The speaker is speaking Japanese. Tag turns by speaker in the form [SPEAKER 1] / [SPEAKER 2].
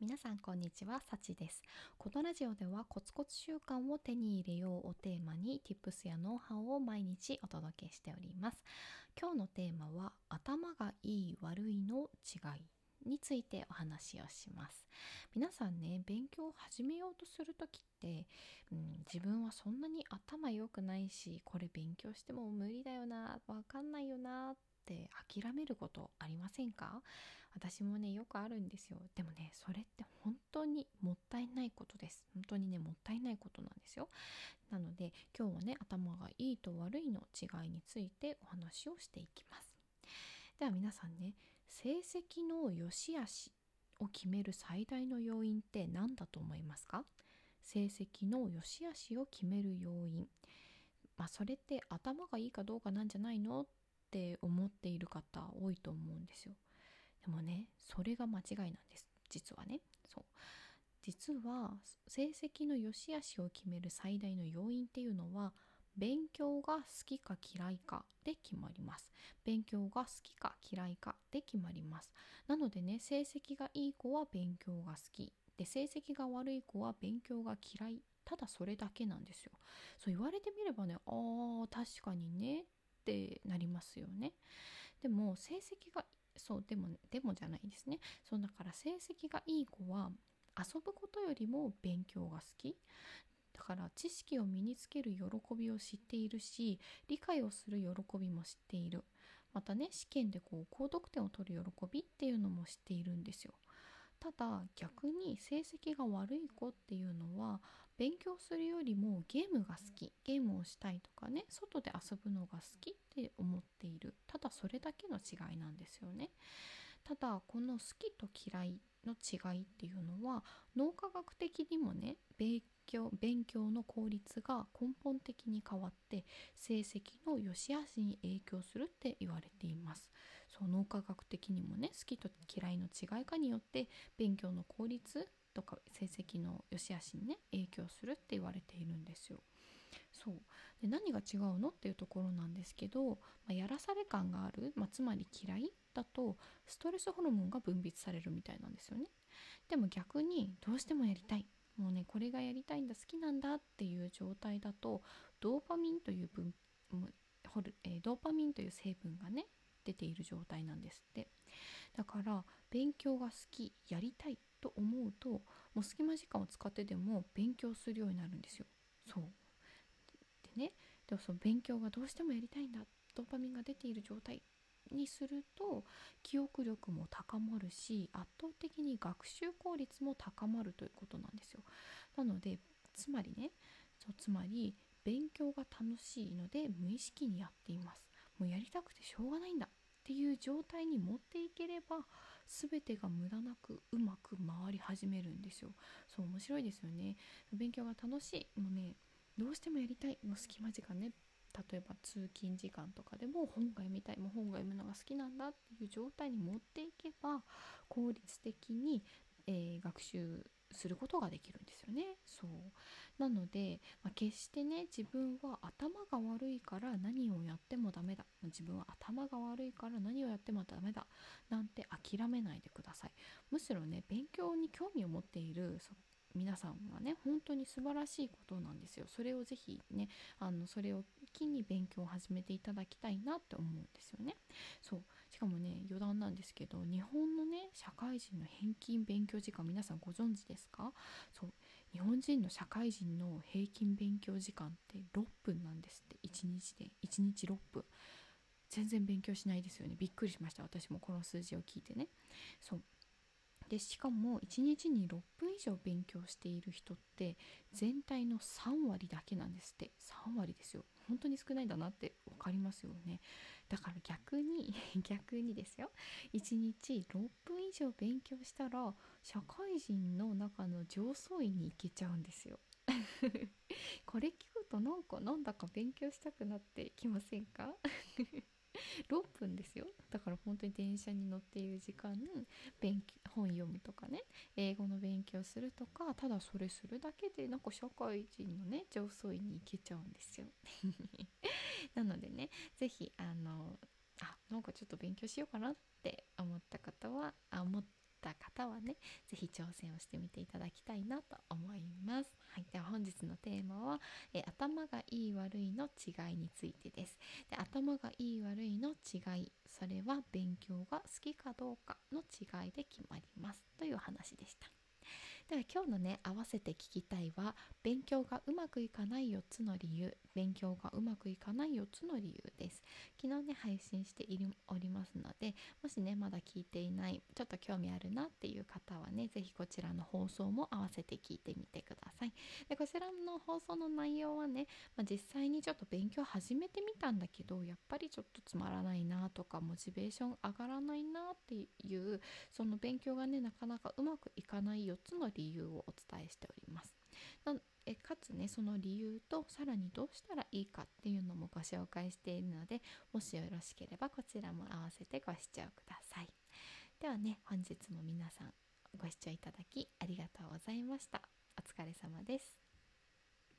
[SPEAKER 1] 皆さんこんにちは、さちです。このラジオではコツコツ習慣を手に入れようをテーマに Tips やノウハウを毎日お届けしております。今日のテーマは頭がいい悪いの違いについてお話をします。皆さんね、勉強を始めようとする時って、うん、自分はそんなに頭良くないし、これ勉強しても無理だよな、わかんないよなって諦めることありませんか？私もねよくあるんですよ。でもねそれって本当にもったいないことです。本当にねもったいないことなんですよ。なので今日はね頭がいいと悪いの違いについてお話をしていきます。では皆さんね成績の良し悪しを決める最大の要因って何だと思いますか？成績の良し悪しを決める要因。まあそれって頭がいいかどうかなんじゃないのって思っている方多いと思うんですよ。でもねそれが間違いなんです。実はね。そう。実は成績の良し悪しを決める最大の要因っていうのは勉強が好きか嫌いかで決まります。勉強が好きか嫌いかで決まります。なのでね成績がいい子は勉強が好き。で成績が悪い子は勉強が嫌い。ただそれだけなんですよ。そう言われてみればねあー確かにねってなりますよね。でも成績がそうでもでもじゃないですね。そうだから成績がいい子は遊ぶことよりも勉強が好き。だから知識を身につける喜びを知っているし理解をする喜びも知っている。またね試験でこう高得点を取る喜びっていうのも知っているんですよ。ただ逆に成績が悪い子っていうのは勉強するよりもゲームが好きゲームをしたいとかね外で遊ぶのが好きって思っている。ただそれだけの違いなんですよね。ただこの好きと嫌いの違いっていうのは脳科学的にもね勉強勉強の効率が根本的に変わって成績の良し悪しに影響するって言われています。そう脳科学的にもね好きと嫌いの違いかによって勉強の効率とか成績の良し悪しにね影響するって言われているんですよ。そう。で何が違うのっていうところなんですけど、まあ、やらされ感がある、まあ、つまり嫌いだとストレスホルモンが分泌されるみたいなんですよね。でも逆にどうしてもやりたい。もうねこれがやりたいんだ好きなんだっていう状態だとドーパミンという分ホル、えー、ドーパミンという成分がね出ている状態なんですって。だから勉強が好きやりたいと思うともう隙間時間を使ってでも勉強するようになるんですよ。そう。でねでもその勉強がどうしてもやりたいんだドーパミンが出ている状態にすると記憶力も高まるし圧倒的に学習効率も高まるということなんですよ。なのでつまりねそうつまり勉強が楽しいので無意識にやっています。もうやりたくてしょうがないんだっていう状態に持っていければ全てが無駄なくうまく回り始めるんですよ。そう面白いですよね。勉強が楽しい。もうねどうしてもやりたいもう隙間時間ね。例えば通勤時間とかでも本が読みたいもう本が読むのが好きなんだっていう状態に持っていけば効率的に、えー、学習することができるんですよね。そうなので、まあ、決してね自分は頭が悪いから何をやってもダメだ自分は頭が悪いから何をやってもダメだなんて諦めないでください。むしろね勉強に興味を持っている皆さんはね本当に素晴らしいことなんですよそれをぜひねあのそれを機に勉強を始めていただきたいなって思うんですよね。そう。しかもね余談なんですけど日本のね社会人の平均勉強時間皆さんご存知ですか？そう。日本人の社会人の平均勉強時間って6分なんですって。1日で。1日6分。全然勉強しないですよね。びっくりしました。私もこの数字を聞いてね。そう。でしかも1日に6分以上勉強している人って全体の3割だけなんですって。3割ですよ。本当に少ないんだなって分かりますよね。だから逆に 逆にですよ。1日6分以上勉強したら社会人の中の上層位に行けちゃうんですよ。これ聞くとなんかなんだか勉強したくなってきませんか？6分ですよだから本当に電車に乗っている時間勉強本読むとかね英語の勉強するとかただそれするだけでなんか社会人のね上層位に行けちゃうんですよ なのでね是非あのあなんかちょっと勉強しようかなって思った方はあ思った方はね是非挑戦をしてみていただきたいなと思います。はい、では本日のテーマは、え頭がいい悪いの違いについてです。頭がいい悪いの違いそれは勉強が好きかどうかの違いで決まりますという話でした。では今日のね合わせて聞きたいは勉強がうまくいかない4つの理由勉強がうまくいかない4つの理由です。昨日ね配信しておりますのでもしねまだ聞いていないちょっと興味あるなっていう方はね是非こちらの放送も合わせて聞いてみてください。でこちらの放送の内容はね、まあ、実際にちょっと勉強始めてみたんだけどやっぱりちょっとつまらないなとかモチベーション上がらないなっていうその勉強がねなかなかうまくいかない4つの理由理由をお伝えしております。えかつねその理由とさらにどうしたらいいかっていうのもご紹介しているのでもしよろしければこちらも合わせてご視聴ください。ではね本日も皆さんご視聴いただきありがとうございました。お疲れ様です。